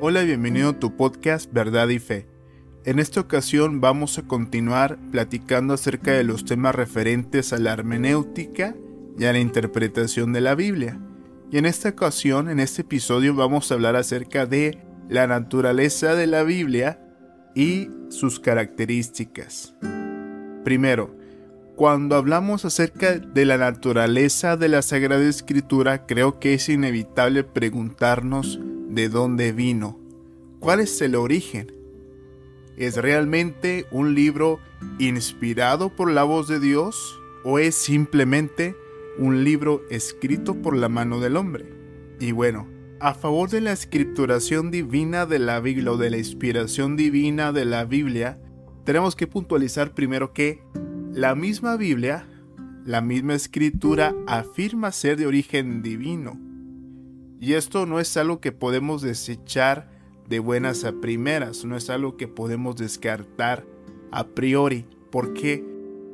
Hola y bienvenido a tu podcast Verdad y Fe. En esta ocasión vamos a continuar platicando acerca de los temas referentes a la hermenéutica y a la interpretación de la Biblia. Y en esta ocasión, en este episodio, vamos a hablar acerca de la naturaleza de la Biblia y sus características. Primero, cuando hablamos acerca de la naturaleza de la Sagrada Escritura, creo que es inevitable preguntarnos de dónde vino, cuál es el origen. ¿Es realmente un libro inspirado por la voz de Dios o es simplemente un libro escrito por la mano del hombre? Y bueno, a favor de la escrituración divina de la Biblia o de la inspiración divina de la Biblia, tenemos que puntualizar primero que la misma Biblia, la misma escritura afirma ser de origen divino. Y esto no es algo que podemos desechar de buenas a primeras, no es algo que podemos descartar a priori. ¿Por qué?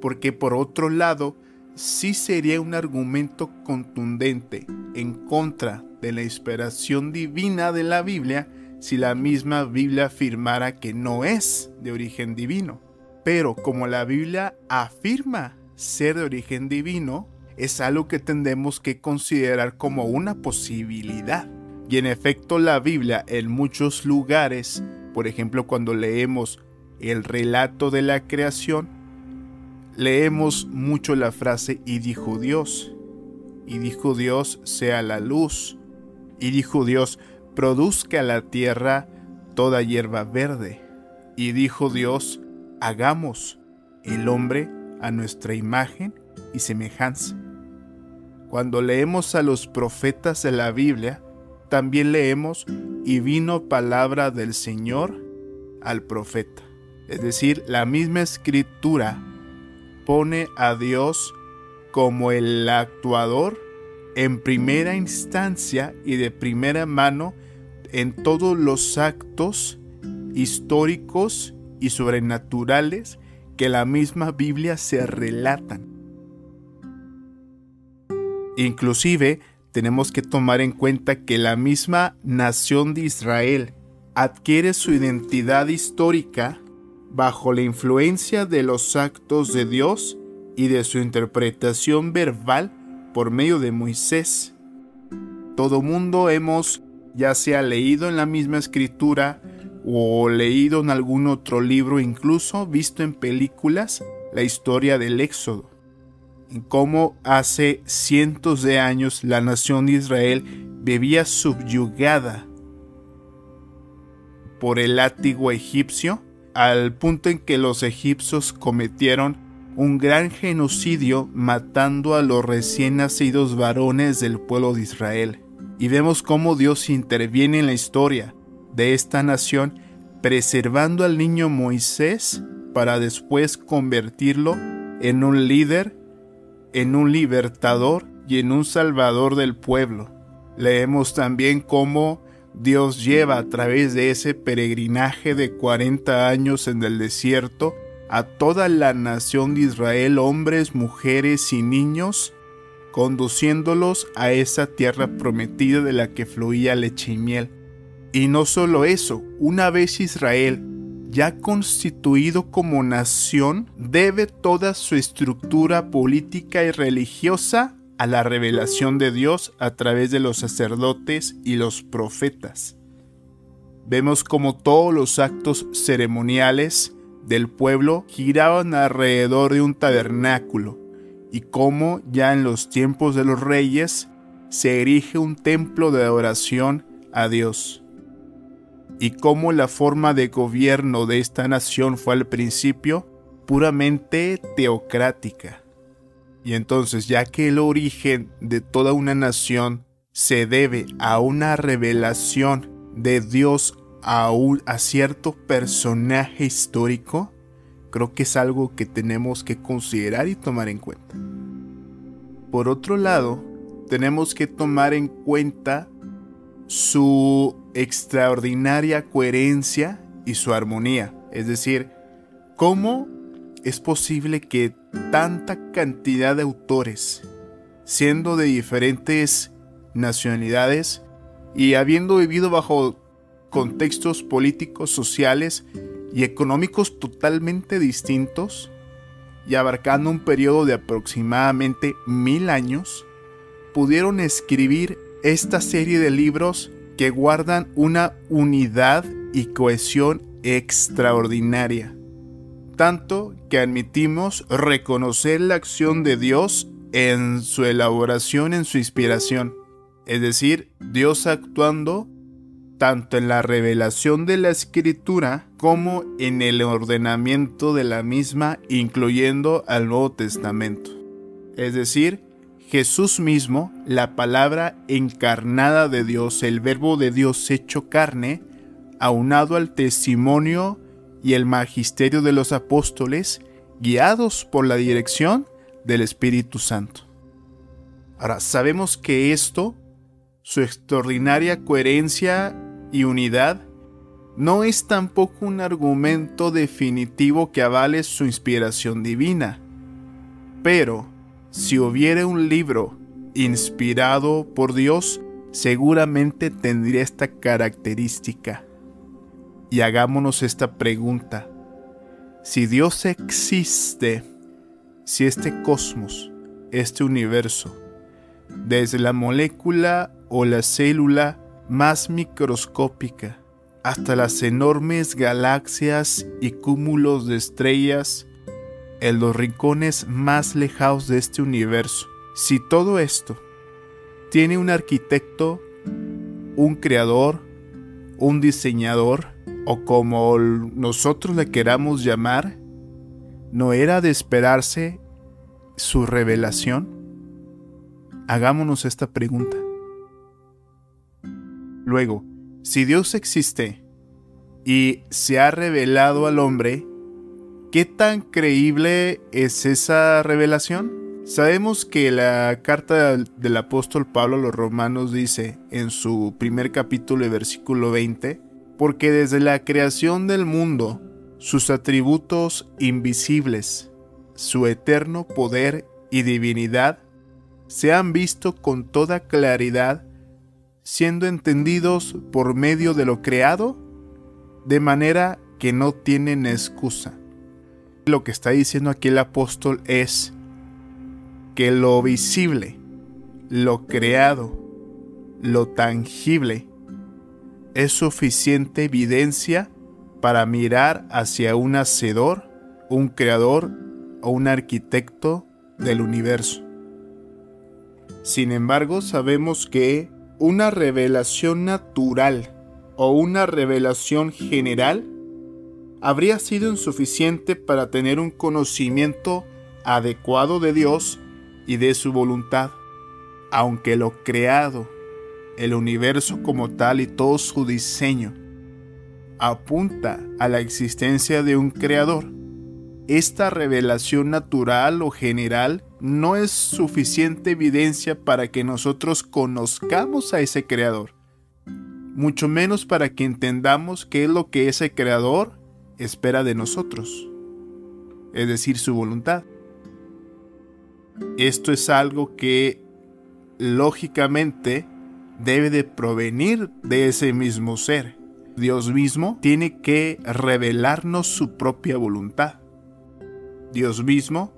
Porque por otro lado, sí sería un argumento contundente en contra de la inspiración divina de la Biblia si la misma Biblia afirmara que no es de origen divino. Pero como la Biblia afirma ser de origen divino, es algo que tendemos que considerar como una posibilidad. Y en efecto la Biblia en muchos lugares, por ejemplo cuando leemos el relato de la creación, leemos mucho la frase y dijo Dios. Y dijo Dios sea la luz. Y dijo Dios produzca la tierra toda hierba verde. Y dijo Dios hagamos el hombre a nuestra imagen y semejanza. Cuando leemos a los profetas de la Biblia, también leemos y vino palabra del Señor al profeta. Es decir, la misma escritura pone a Dios como el actuador en primera instancia y de primera mano en todos los actos históricos y sobrenaturales que la misma Biblia se relatan. Inclusive tenemos que tomar en cuenta que la misma nación de Israel adquiere su identidad histórica bajo la influencia de los actos de Dios y de su interpretación verbal por medio de Moisés. Todo mundo hemos ya sea leído en la misma escritura o leído en algún otro libro, incluso visto en películas, la historia del Éxodo cómo hace cientos de años la nación de Israel vivía subyugada por el látigo egipcio, al punto en que los egipcios cometieron un gran genocidio matando a los recién nacidos varones del pueblo de Israel. Y vemos cómo Dios interviene en la historia de esta nación, preservando al niño Moisés para después convertirlo en un líder en un libertador y en un salvador del pueblo. Leemos también cómo Dios lleva a través de ese peregrinaje de 40 años en el desierto a toda la nación de Israel, hombres, mujeres y niños, conduciéndolos a esa tierra prometida de la que fluía leche y miel. Y no solo eso, una vez Israel ya constituido como nación, debe toda su estructura política y religiosa a la revelación de Dios a través de los sacerdotes y los profetas. Vemos como todos los actos ceremoniales del pueblo giraban alrededor de un tabernáculo y cómo ya en los tiempos de los reyes se erige un templo de adoración a Dios y cómo la forma de gobierno de esta nación fue al principio puramente teocrática. Y entonces, ya que el origen de toda una nación se debe a una revelación de Dios a, un, a cierto personaje histórico, creo que es algo que tenemos que considerar y tomar en cuenta. Por otro lado, tenemos que tomar en cuenta su extraordinaria coherencia y su armonía. Es decir, ¿cómo es posible que tanta cantidad de autores, siendo de diferentes nacionalidades y habiendo vivido bajo contextos políticos, sociales y económicos totalmente distintos y abarcando un periodo de aproximadamente mil años, pudieron escribir esta serie de libros que guardan una unidad y cohesión extraordinaria, tanto que admitimos reconocer la acción de Dios en su elaboración, en su inspiración, es decir, Dios actuando tanto en la revelación de la escritura como en el ordenamiento de la misma, incluyendo al Nuevo Testamento. Es decir, Jesús mismo, la palabra encarnada de Dios, el verbo de Dios hecho carne, aunado al testimonio y el magisterio de los apóstoles, guiados por la dirección del Espíritu Santo. Ahora, sabemos que esto, su extraordinaria coherencia y unidad, no es tampoco un argumento definitivo que avale su inspiración divina. Pero, si hubiera un libro inspirado por Dios, seguramente tendría esta característica. Y hagámonos esta pregunta. Si Dios existe, si este cosmos, este universo, desde la molécula o la célula más microscópica, hasta las enormes galaxias y cúmulos de estrellas en los rincones más lejanos de este universo. Si todo esto tiene un arquitecto, un creador, un diseñador, o como nosotros le queramos llamar, ¿no era de esperarse su revelación? Hagámonos esta pregunta. Luego, si Dios existe y se ha revelado al hombre, ¿qué tan creíble es esa revelación? Sabemos que la carta del apóstol Pablo a los romanos dice en su primer capítulo y versículo 20, porque desde la creación del mundo, sus atributos invisibles, su eterno poder y divinidad, se han visto con toda claridad siendo entendidos por medio de lo creado, de manera que no tienen excusa. Lo que está diciendo aquí el apóstol es que lo visible, lo creado, lo tangible, es suficiente evidencia para mirar hacia un hacedor, un creador o un arquitecto del universo. Sin embargo, sabemos que una revelación natural o una revelación general habría sido insuficiente para tener un conocimiento adecuado de Dios y de su voluntad, aunque lo creado, el universo como tal y todo su diseño, apunta a la existencia de un creador. Esta revelación natural o general no es suficiente evidencia para que nosotros conozcamos a ese creador, mucho menos para que entendamos qué es lo que ese creador espera de nosotros, es decir, su voluntad. Esto es algo que lógicamente debe de provenir de ese mismo ser. Dios mismo tiene que revelarnos su propia voluntad. Dios mismo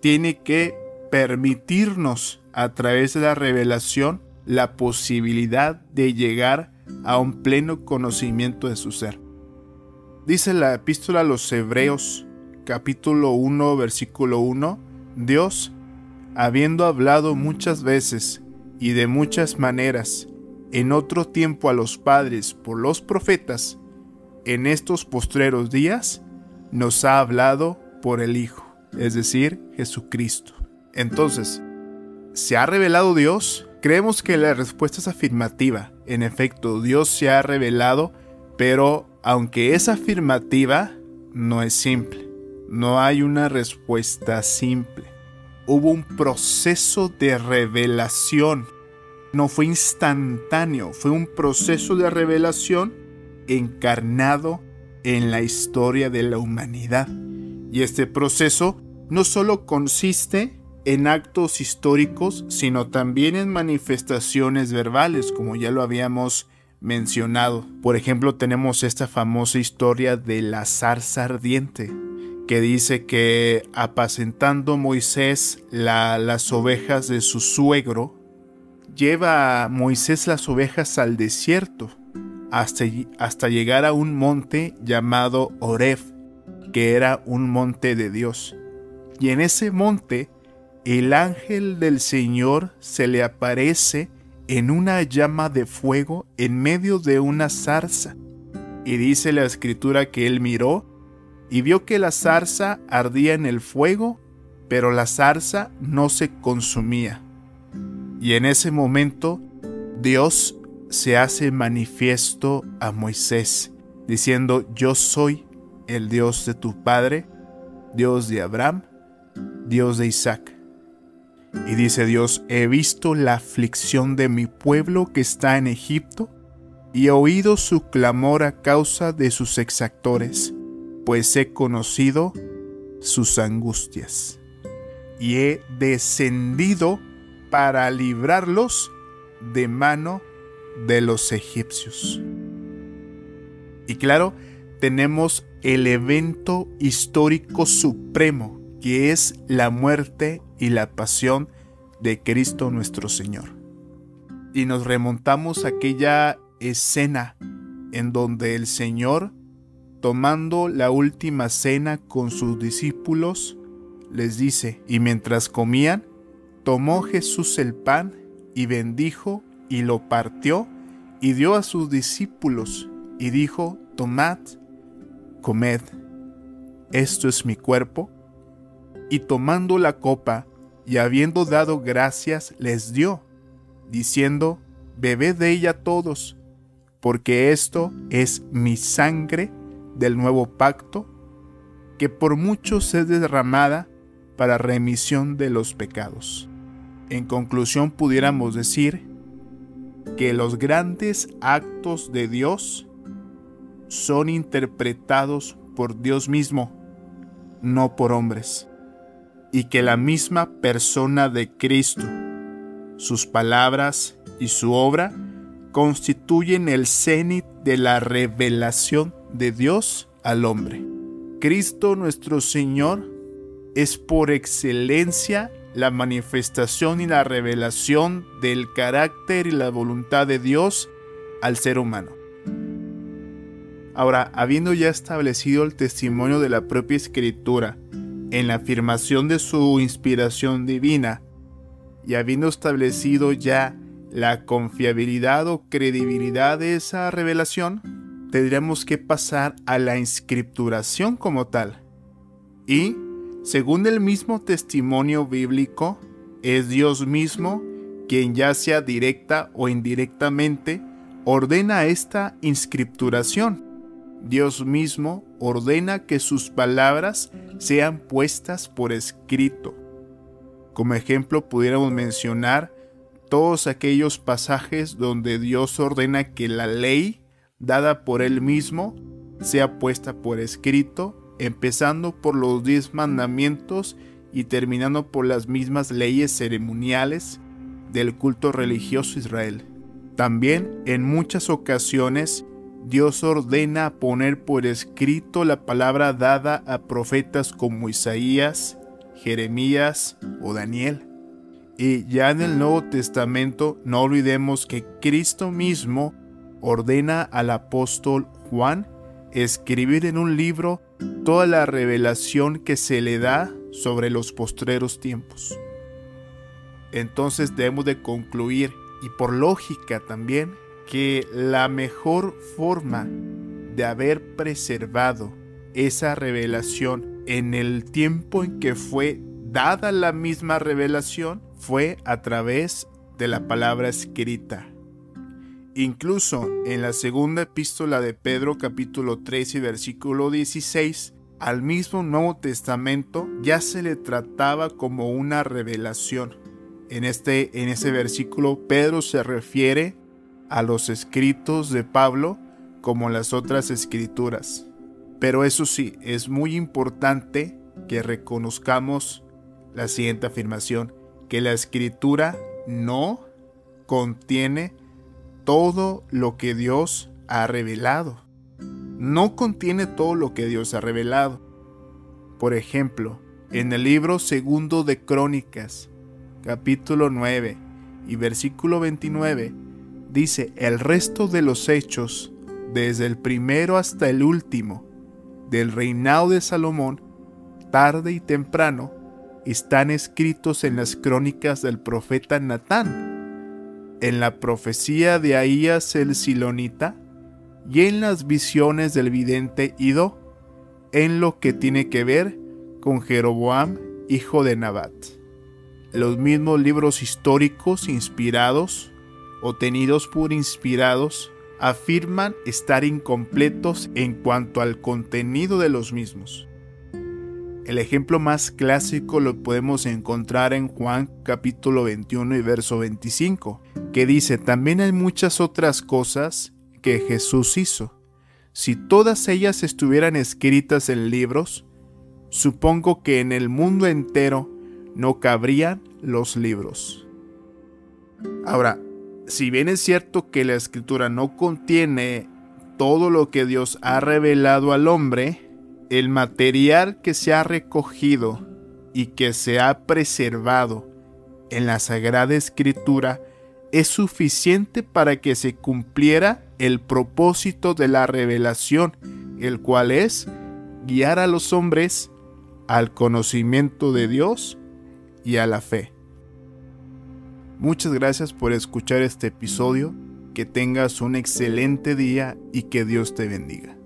tiene que permitirnos a través de la revelación la posibilidad de llegar a un pleno conocimiento de su ser. Dice la epístola a los Hebreos capítulo 1 versículo 1, Dios, habiendo hablado muchas veces y de muchas maneras en otro tiempo a los padres por los profetas, en estos postreros días nos ha hablado por el Hijo es decir, Jesucristo. Entonces, ¿se ha revelado Dios? Creemos que la respuesta es afirmativa. En efecto, Dios se ha revelado, pero aunque es afirmativa, no es simple. No hay una respuesta simple. Hubo un proceso de revelación. No fue instantáneo, fue un proceso de revelación encarnado en la historia de la humanidad. Y este proceso no solo consiste en actos históricos, sino también en manifestaciones verbales, como ya lo habíamos mencionado. Por ejemplo, tenemos esta famosa historia de la zarza ardiente, que dice que apacentando Moisés las ovejas de su suegro, lleva Moisés las ovejas al desierto hasta, hasta llegar a un monte llamado Oref, que era un monte de Dios. Y en ese monte el ángel del Señor se le aparece en una llama de fuego en medio de una zarza. Y dice la escritura que él miró y vio que la zarza ardía en el fuego, pero la zarza no se consumía. Y en ese momento Dios se hace manifiesto a Moisés, diciendo, yo soy el Dios de tu Padre, Dios de Abraham, Dios de Isaac. Y dice Dios, he visto la aflicción de mi pueblo que está en Egipto, y he oído su clamor a causa de sus exactores, pues he conocido sus angustias. Y he descendido para librarlos de mano de los egipcios. Y claro, tenemos el evento histórico supremo, que es la muerte y la pasión de Cristo nuestro Señor. Y nos remontamos a aquella escena en donde el Señor, tomando la última cena con sus discípulos, les dice, y mientras comían, tomó Jesús el pan y bendijo y lo partió y dio a sus discípulos y dijo, tomad, comed, esto es mi cuerpo. Y tomando la copa y habiendo dado gracias, les dio, diciendo, bebed de ella todos, porque esto es mi sangre del nuevo pacto, que por muchos es derramada para remisión de los pecados. En conclusión pudiéramos decir que los grandes actos de Dios son interpretados por Dios mismo, no por hombres, y que la misma persona de Cristo, sus palabras y su obra constituyen el cenit de la revelación de Dios al hombre. Cristo nuestro Señor es por excelencia la manifestación y la revelación del carácter y la voluntad de Dios al ser humano. Ahora, habiendo ya establecido el testimonio de la propia escritura en la afirmación de su inspiración divina, y habiendo establecido ya la confiabilidad o credibilidad de esa revelación, tendríamos que pasar a la inscripturación como tal. Y según el mismo testimonio bíblico, es Dios mismo quien ya sea directa o indirectamente ordena esta inscripturación. Dios mismo ordena que sus palabras sean puestas por escrito. Como ejemplo pudiéramos mencionar todos aquellos pasajes donde Dios ordena que la ley dada por Él mismo sea puesta por escrito empezando por los diez mandamientos y terminando por las mismas leyes ceremoniales del culto religioso Israel. También en muchas ocasiones Dios ordena poner por escrito la palabra dada a profetas como Isaías, Jeremías o Daniel. Y ya en el Nuevo Testamento no olvidemos que Cristo mismo ordena al apóstol Juan escribir en un libro toda la revelación que se le da sobre los postreros tiempos. Entonces debemos de concluir, y por lógica también, que la mejor forma de haber preservado esa revelación en el tiempo en que fue dada la misma revelación fue a través de la palabra escrita. Incluso en la segunda epístola de Pedro capítulo 3 y versículo 16, al mismo Nuevo Testamento ya se le trataba como una revelación. En, este, en ese versículo Pedro se refiere a los escritos de Pablo como las otras escrituras. Pero eso sí, es muy importante que reconozcamos la siguiente afirmación, que la escritura no contiene todo lo que Dios ha revelado. No contiene todo lo que Dios ha revelado. Por ejemplo, en el libro segundo de Crónicas, capítulo 9 y versículo 29, dice, el resto de los hechos, desde el primero hasta el último, del reinado de Salomón, tarde y temprano, están escritos en las crónicas del profeta Natán, en la profecía de Ahías el Silonita y en las visiones del vidente Ido, en lo que tiene que ver con Jeroboam, hijo de Nabat. Los mismos libros históricos inspirados o tenidos por inspirados afirman estar incompletos en cuanto al contenido de los mismos. El ejemplo más clásico lo podemos encontrar en Juan capítulo 21 y verso 25, que dice, también hay muchas otras cosas que Jesús hizo. Si todas ellas estuvieran escritas en libros, supongo que en el mundo entero no cabrían los libros. Ahora, si bien es cierto que la escritura no contiene todo lo que Dios ha revelado al hombre, el material que se ha recogido y que se ha preservado en la Sagrada Escritura es suficiente para que se cumpliera el propósito de la revelación, el cual es guiar a los hombres al conocimiento de Dios y a la fe. Muchas gracias por escuchar este episodio, que tengas un excelente día y que Dios te bendiga.